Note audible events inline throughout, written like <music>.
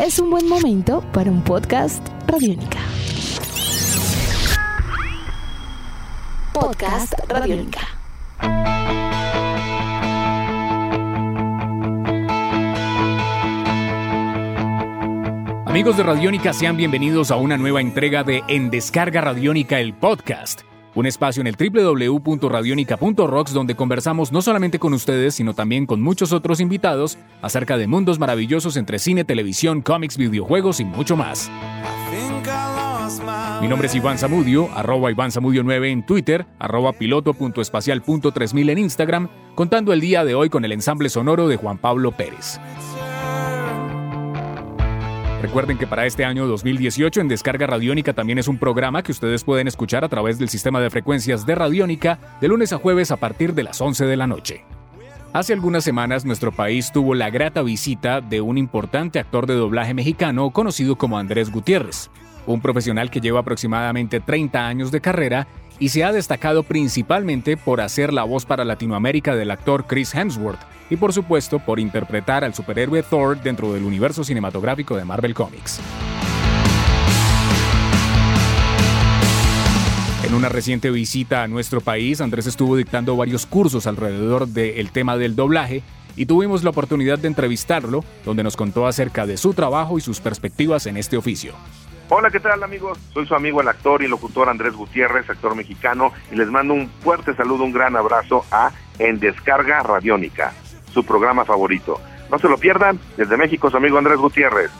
es un buen momento para un podcast Radiónica. Podcast Radiónica. Amigos de Radiónica, sean bienvenidos a una nueva entrega de En Descarga Radiónica, el podcast. Un espacio en el www.radionica.rocks donde conversamos no solamente con ustedes, sino también con muchos otros invitados acerca de mundos maravillosos entre cine, televisión, cómics, videojuegos y mucho más. Mi nombre es Iván Zamudio, arroba Iván Zamudio 9 en Twitter, arroba piloto.espacial.3000 en Instagram, contando el día de hoy con el ensamble sonoro de Juan Pablo Pérez. Recuerden que para este año 2018 en Descarga Radiónica también es un programa que ustedes pueden escuchar a través del sistema de frecuencias de Radiónica de lunes a jueves a partir de las 11 de la noche. Hace algunas semanas nuestro país tuvo la grata visita de un importante actor de doblaje mexicano conocido como Andrés Gutiérrez, un profesional que lleva aproximadamente 30 años de carrera y se ha destacado principalmente por hacer la voz para Latinoamérica del actor Chris Hemsworth y por supuesto por interpretar al superhéroe Thor dentro del universo cinematográfico de Marvel Comics. En una reciente visita a nuestro país, Andrés estuvo dictando varios cursos alrededor del tema del doblaje y tuvimos la oportunidad de entrevistarlo, donde nos contó acerca de su trabajo y sus perspectivas en este oficio. Hola, ¿qué tal amigos? Soy su amigo el actor y locutor Andrés Gutiérrez, actor mexicano, y les mando un fuerte saludo, un gran abrazo a En Descarga Radiónica, su programa favorito. No se lo pierdan, desde México su amigo Andrés Gutiérrez.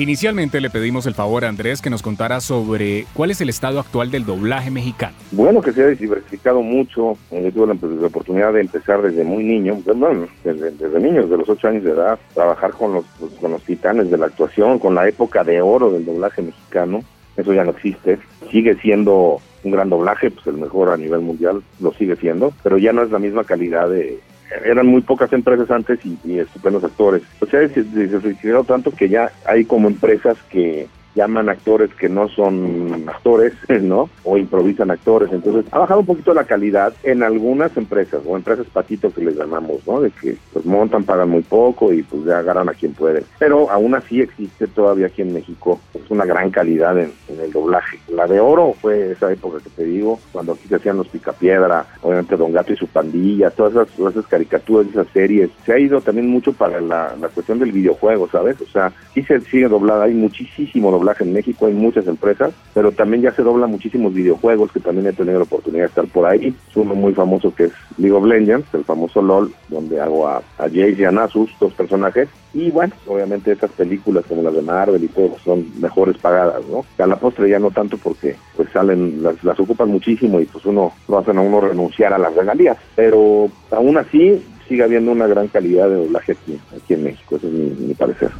Inicialmente le pedimos el favor a Andrés que nos contara sobre cuál es el estado actual del doblaje mexicano. Bueno, que se ha diversificado mucho. Eh, tuve la, oportunidad de empezar desde muy niño, pues, bueno, desde, desde niño, desde los ocho años de edad, trabajar con los, pues, con los titanes de la actuación, con la época de oro del doblaje mexicano. Eso ya no existe. Sigue siendo un gran doblaje, pues el mejor a nivel mundial lo sigue siendo, pero ya no es la misma calidad de, eran muy pocas empresas antes y, estupendos actores. O sea, se, se, tanto que ya hay como empresas que llaman actores que no son actores, <laughs> ¿no? O improvisan actores. Entonces, ha bajado un poquito la calidad en algunas empresas, o empresas patitos que les llamamos, ¿no? De que pues montan, pagan muy poco y pues ya agarran a quien puede. Pero aún así existe todavía aquí en México pues, una gran calidad en, el doblaje. La de oro fue esa época que te digo, cuando aquí se hacían los Picapiedra, obviamente Don Gato y su pandilla, todas esas, todas esas caricaturas, esas series. Se ha ido también mucho para la, la cuestión del videojuego, ¿sabes? O sea, sí se sigue doblada, hay muchísimo doblaje en México, hay muchas empresas, pero también ya se dobla muchísimos videojuegos que también he tenido la oportunidad de estar por ahí. Uno muy famoso que es League of Legends, el famoso LOL, donde hago a, a Jace y a Nasus, dos personajes. Y bueno, obviamente esas películas como las de Marvel y todo son mejores pagadas, ¿no? A la postre ya no tanto porque pues salen, las, las ocupan muchísimo y pues uno lo hacen a uno renunciar a las regalías. Pero aún así sigue habiendo una gran calidad de doblaje aquí, aquí en México, ese es mi parecer.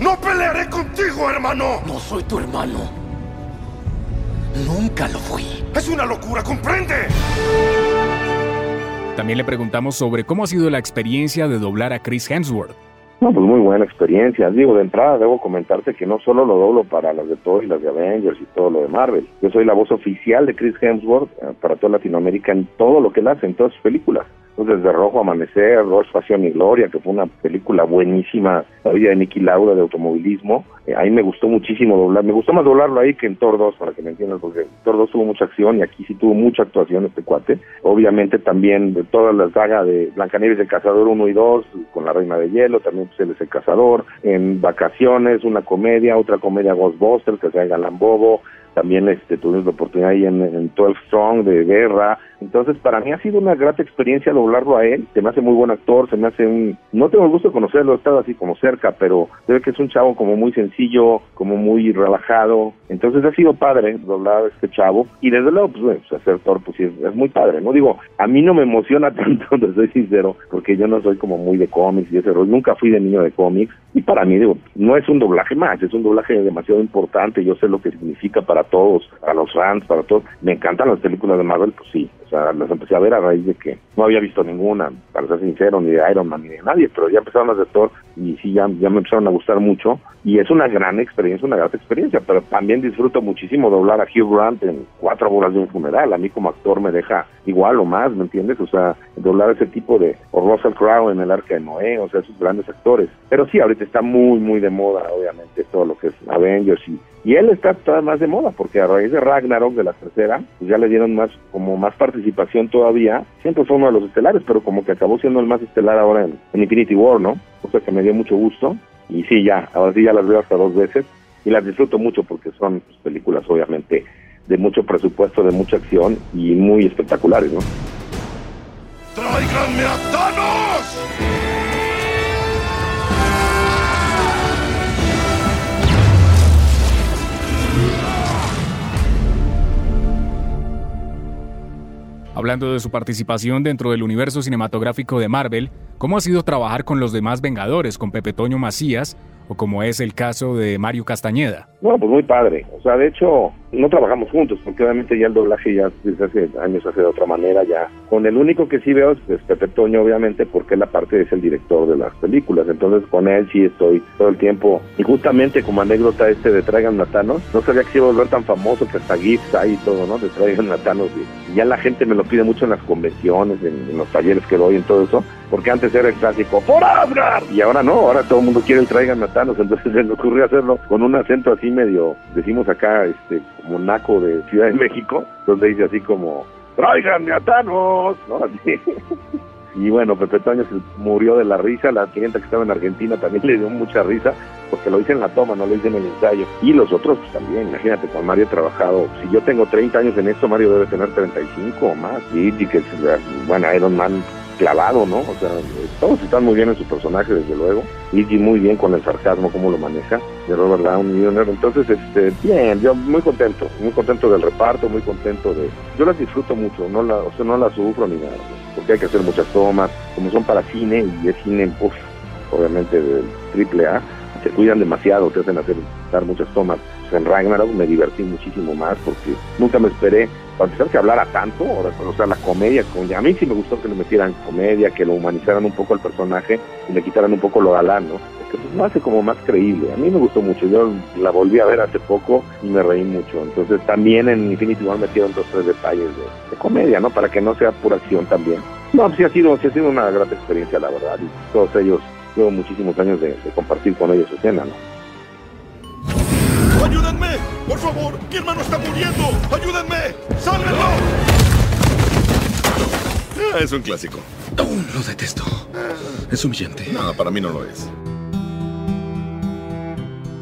¡No pelearé contigo, hermano! No soy tu hermano. Nunca lo fui. ¡Es una locura, comprende! También le preguntamos sobre cómo ha sido la experiencia de doblar a Chris Hemsworth. No, pues muy buena experiencia. Digo, de entrada debo comentarte que no solo lo doblo para las de Thor y las de Avengers y todo lo de Marvel. Yo soy la voz oficial de Chris Hemsworth eh, para toda Latinoamérica en todo lo que él hace, en todas sus películas desde Rojo Amanecer, Ross Pasión y Gloria, que fue una película buenísima, la vida de Nicky Lauda de automovilismo. Eh, ahí me gustó muchísimo doblar, me gustó más doblarlo ahí que en Thor 2, para que me entiendan, porque Thor 2 tuvo mucha acción y aquí sí tuvo mucha actuación este cuate. Obviamente también de toda la saga de Blancanieves el Cazador 1 y 2, con La Reina de Hielo, también pues él es el Cazador. En Vacaciones, una comedia, otra comedia Ghostbusters, que se llama Galán Bobo, también este, tuvimos la oportunidad ahí en, en 12 Strong de guerra. Entonces, para mí ha sido una grata experiencia doblarlo a él. Se me hace muy buen actor, se me hace un... No tengo el gusto de conocerlo, he estado así como cerca, pero veo que es un chavo como muy sencillo, como muy relajado. Entonces ha sido padre doblar a este chavo. Y desde luego, pues, bueno, pues, hacer Thor, pues sí, es, muy padre, ¿no? Digo, a mí no me emociona <laughs> tanto, te soy sincero, porque yo no soy como muy de cómics y ese rol. Nunca fui de niño de cómics. Y para mí, digo, no es un doblaje más, es un doblaje demasiado importante. Yo sé lo que significa para todos, para los fans, para todos. Me encantan las películas de Marvel, pues sí. O sea, las empecé a ver a raíz de que no había visto ninguna, para ser sincero, ni de Iron Man ni de nadie, pero ya empezaron las de Thor y sí, ya, ya me empezaron a gustar mucho. Y es una gran experiencia, una gran experiencia, pero también disfruto muchísimo doblar a Hugh Grant en cuatro bolas de un funeral. A mí como actor me deja igual o más, ¿me entiendes? O sea, doblar ese tipo de, o Russell Crowe en El Arca de Noé, o sea, esos grandes actores. Pero sí, ahorita está muy, muy de moda, obviamente, todo lo que es Avengers y, y él está todavía más de moda porque a raíz de Ragnarok de la tercera pues ya le dieron más como más participación todavía. Siempre fue uno de los estelares pero como que acabó siendo el más estelar ahora en, Infinity War no o sea que me dio mucho gusto. Y sí ya ahora sí ya las veo hasta dos veces. Y las disfruto mucho porque son pues, películas obviamente de mucho presupuesto de mucha acción y muy espectaculares no ¡Tráiganme a Thanos! Hablando de su participación dentro del universo cinematográfico de Marvel, ¿cómo ha sido trabajar con los demás Vengadores, con Pepe Toño Macías o como es el caso de Mario Castañeda? Bueno, pues muy padre. O sea, de hecho, no trabajamos juntos, porque obviamente ya el doblaje ya desde hace años hace de otra manera ya. Con el único que sí veo es Pepe Toño, obviamente, porque la parte es el director de las películas. Entonces con él sí estoy todo el tiempo. Y justamente como anécdota este de Traigan Natanos, no sabía que iba a volver tan famoso que hasta GIFs hay y todo, ¿no? De Traigan Natanos. Y ya la gente me lo pide mucho en las convenciones, en, en los talleres que doy, en todo eso. Porque antes era el clásico, ¡Por Asgard! Y ahora no, ahora todo el mundo quiere el Traigan Natanos. <laughs> Entonces se me ocurrió hacerlo con un acento así medio, decimos acá, este, como naco de Ciudad de México, donde dice así como, ¡Tráiganme a Thanos! ¿no? <laughs> Y bueno, Pepe Toño murió de la risa, la clienta que estaba en Argentina también le dio mucha risa, porque lo hice en la toma, no lo hice en el ensayo. Y los otros pues también, imagínate, con Mario he trabajado, si yo tengo 30 años en esto, Mario debe tener 35 o más. Y, y que, bueno, Iron Man clavado, ¿no? O sea, todos están muy bien en su personaje, desde luego. Y muy bien con el sarcasmo, cómo lo maneja, de Robert Downey Jr. Entonces, este, bien, yo muy contento, muy contento del reparto, muy contento de... Yo las disfruto mucho, no la, o sea, no las sufro ni nada, porque hay que hacer muchas tomas, como son para cine, y es cine, uf, obviamente del triple A, se cuidan demasiado, te hacen hacer dar muchas tomas. En Ragnarok me divertí muchísimo más porque nunca me esperé, para empezar, que hablara tanto, o sea, la comedia, a mí sí me gustó que le metieran comedia, que lo humanizaran un poco al personaje y le quitaran un poco lo galán, ¿no? Que pues lo hace como más creíble. A mí me gustó mucho, yo la volví a ver hace poco y me reí mucho. Entonces también en Infinity War metieron dos tres detalles de, de comedia, ¿no? Para que no sea pura acción también. No, pues sí ha sido, sí ha sido una gran experiencia, la verdad, y todos ellos llevo muchísimos años de, de, compartir con ellos escena, ¿no? ¡Ayúdenme! ¡Por favor! ¡Mi hermano está muriendo! ¡Ayúdenme! ¡Sálvenlo! Ah, es un clásico. Oh, lo detesto. Es humillante. No, para mí no lo es.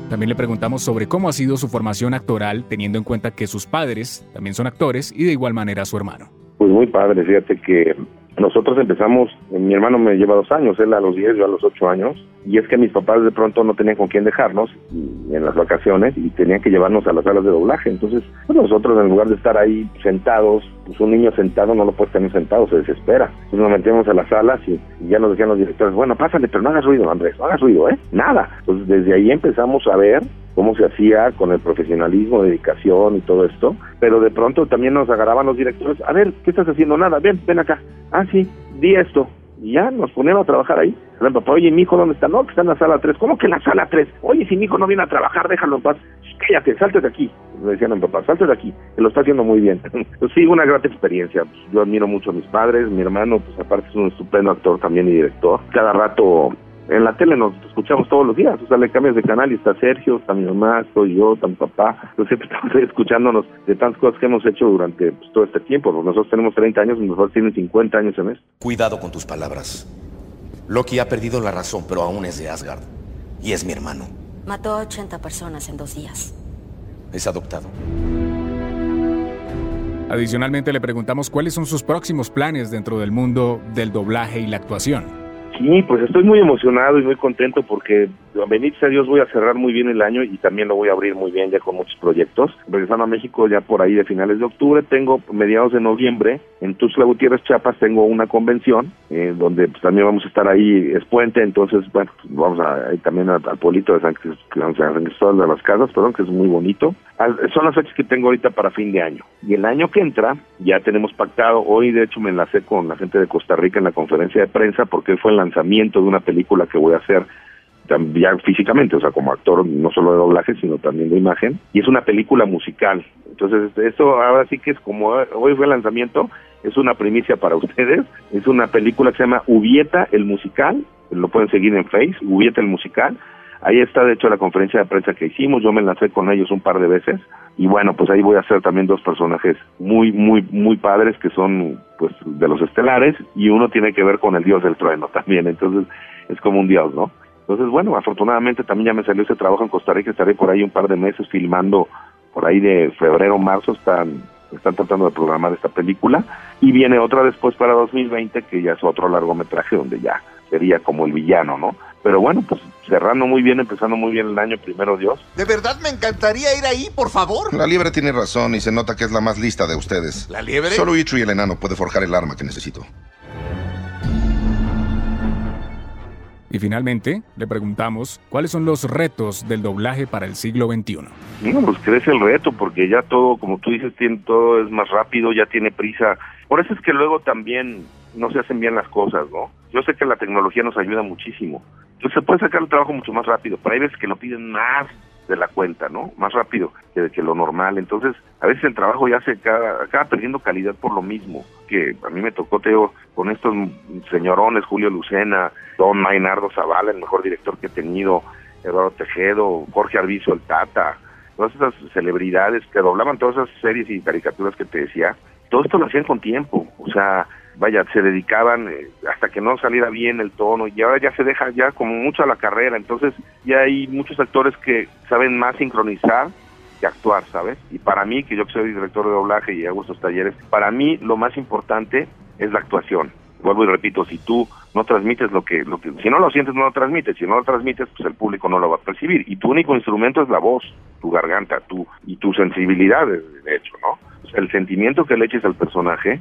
También le preguntamos sobre cómo ha sido su formación actoral, teniendo en cuenta que sus padres también son actores y de igual manera su hermano. Pues muy padre, fíjate que nosotros empezamos, mi hermano me lleva dos años, él a los 10, yo a los 8 años, y es que mis papás de pronto no tenían con quién dejarnos en las vacaciones y tenían que llevarnos a las salas de doblaje. Entonces, pues nosotros en lugar de estar ahí sentados, pues un niño sentado no lo puede tener sentado, se desespera. Entonces nos metíamos a las salas y, y ya nos decían los directores, bueno, pásale, pero no hagas ruido, Andrés, no hagas ruido, ¿eh? Nada. Entonces desde ahí empezamos a ver cómo se hacía con el profesionalismo, dedicación y todo esto, pero de pronto también nos agarraban los directores, a ver, ¿qué estás haciendo? Nada, ven, ven acá. Ah, sí, di esto. Y ya nos poníamos a trabajar ahí. Papá, oye, mi hijo, ¿dónde está? No, que está en la sala 3. ¿Cómo que en la sala 3? Oye, si mi hijo no viene a trabajar, déjalo en paz. Cállate, salte de aquí. Le decían a mi papá, salte de aquí, que lo está haciendo muy bien. <laughs> sí, una gran experiencia. Yo admiro mucho a mis padres, mi hermano, pues aparte es un estupendo actor también y director. Cada rato en la tele nos escuchamos todos los días, o sea, le cambias de canal y está Sergio, está mi mamá, estoy yo, está mi papá, <laughs> entonces siempre estamos ahí escuchándonos de tantas cosas que hemos hecho durante pues, todo este tiempo, nosotros tenemos 30 años, nosotros tienen 50 años en esto. Cuidado con tus palabras. Loki ha perdido la razón, pero aún es de Asgard. Y es mi hermano. Mató a 80 personas en dos días. ¿Es adoptado? Adicionalmente le preguntamos cuáles son sus próximos planes dentro del mundo del doblaje y la actuación. Sí, pues estoy muy emocionado y muy contento porque bendito Dios voy a cerrar muy bien el año y también lo voy a abrir muy bien ya con muchos proyectos. Regresando a México ya por ahí de finales de octubre, tengo mediados de noviembre en Tuxtla Gutiérrez, Chiapas, tengo una convención eh, donde pues, también vamos a estar ahí, es puente, entonces bueno, pues, vamos a ir también al, al pueblito de San Cristóbal de las Casas, perdón, que es muy bonito. Al, son las fechas que tengo ahorita para fin de año. Y el año que entra ya tenemos pactado, hoy de hecho me enlacé con la gente de Costa Rica en la conferencia de prensa porque fue el lanzamiento de una película que voy a hacer ya físicamente, o sea, como actor no solo de doblaje, sino también de imagen, y es una película musical. Entonces, eso ahora sí que es como hoy fue el lanzamiento, es una primicia para <laughs> ustedes, es una película que se llama Ubieta el musical, lo pueden seguir en Face, Ubieta el musical, Ahí está, de hecho, la conferencia de prensa que hicimos. Yo me lancé con ellos un par de veces. Y bueno, pues ahí voy a hacer también dos personajes muy, muy, muy padres que son, pues, de los estelares. Y uno tiene que ver con el dios del trueno también. Entonces, es como un dios, ¿no? Entonces, bueno, afortunadamente también ya me salió ese trabajo en Costa Rica. Estaré por ahí un par de meses filmando, por ahí de febrero, marzo. Están, están tratando de programar esta película. Y viene otra después para 2020, que ya es otro largometraje donde ya sería como el villano, ¿no? Pero bueno, pues cerrando muy bien, empezando muy bien el año, primero Dios. De verdad me encantaría ir ahí, por favor. La liebre tiene razón y se nota que es la más lista de ustedes. ¿La liebre? Solo Ichu y el enano puede forjar el arma que necesito. Y finalmente, le preguntamos cuáles son los retos del doblaje para el siglo XXI. No, pues crece el reto, porque ya todo, como tú dices, tiene, todo es más rápido, ya tiene prisa. Por eso es que luego también no se hacen bien las cosas, ¿no? Yo sé que la tecnología nos ayuda muchísimo. Entonces se puede sacar el trabajo mucho más rápido, pero hay veces que lo piden más de la cuenta, ¿no? Más rápido que, que lo normal. Entonces, a veces el trabajo ya se acaba, acaba perdiendo calidad por lo mismo. Que a mí me tocó, Teo, con estos señorones, Julio Lucena, Don Mainardo Zavala, el mejor director que he tenido, Eduardo Tejedo, Jorge Arbizo, el Tata, todas esas celebridades que doblaban todas esas series y caricaturas que te decía, todo esto lo hacían con tiempo, o sea, vaya, se dedicaban eh, hasta que no saliera bien el tono y ahora ya se deja ya como mucho a la carrera, entonces ya hay muchos actores que saben más sincronizar que actuar, ¿sabes? Y para mí, que yo soy director de doblaje y hago estos talleres, para mí lo más importante es la actuación. Vuelvo y repito, si tú no transmites lo que, lo que, si no lo sientes, no lo transmites, si no lo transmites, pues el público no lo va a percibir. Y tu único instrumento es la voz, tu garganta, tu, y tu sensibilidad, de hecho, ¿no? el sentimiento que le eches al personaje,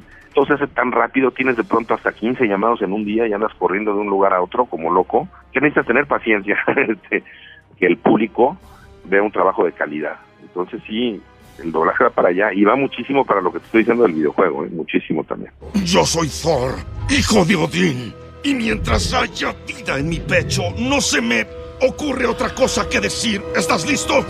hace tan rápido, tienes de pronto hasta 15 llamados en un día y andas corriendo de un lugar a otro como loco, que necesitas tener paciencia, <laughs> este, que el público vea un trabajo de calidad. Entonces sí, el doblaje va para allá y va muchísimo para lo que te estoy diciendo del videojuego, ¿eh? muchísimo también. Yo soy Thor, hijo de Odín, y mientras haya vida en mi pecho, no se me ocurre otra cosa que decir. ¿Estás listo?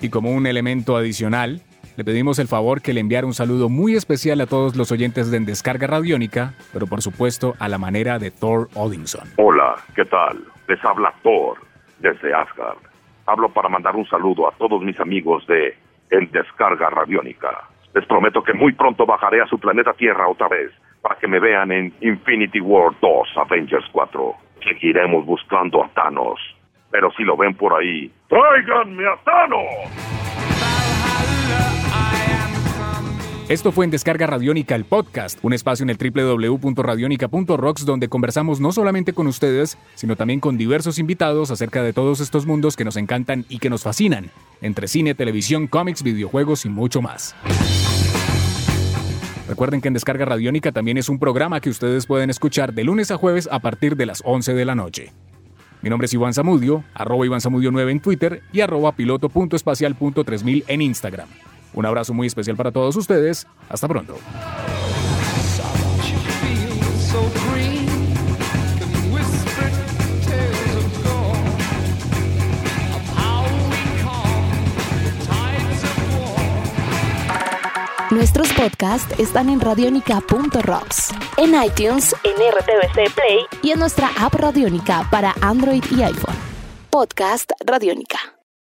Y como un elemento adicional, le pedimos el favor que le enviara un saludo muy especial a todos los oyentes de En Descarga Radiónica, pero por supuesto a la manera de Thor Odinson. Hola, ¿qué tal? Les habla Thor desde Asgard. Hablo para mandar un saludo a todos mis amigos de En Descarga Radiónica. Les prometo que muy pronto bajaré a su planeta Tierra otra vez para que me vean en Infinity War 2 Avengers 4. Seguiremos buscando a Thanos. Pero si lo ven por ahí, ¡tráiganme a Thanos! Esto fue en Descarga Radiónica, el podcast, un espacio en el www.radionica.rocks donde conversamos no solamente con ustedes, sino también con diversos invitados acerca de todos estos mundos que nos encantan y que nos fascinan, entre cine, televisión, cómics, videojuegos y mucho más. Recuerden que en Descarga Radiónica también es un programa que ustedes pueden escuchar de lunes a jueves a partir de las 11 de la noche. Mi nombre es Iván Zamudio, arroba Iván Zamudio 9 en Twitter y arroba piloto.espacial.3000 en Instagram. Un abrazo muy especial para todos ustedes. Hasta pronto. Nuestros podcasts están en radionica.rocks, en iTunes, en RTVC Play y en nuestra app Radionica para Android y iPhone. Podcast Radionica.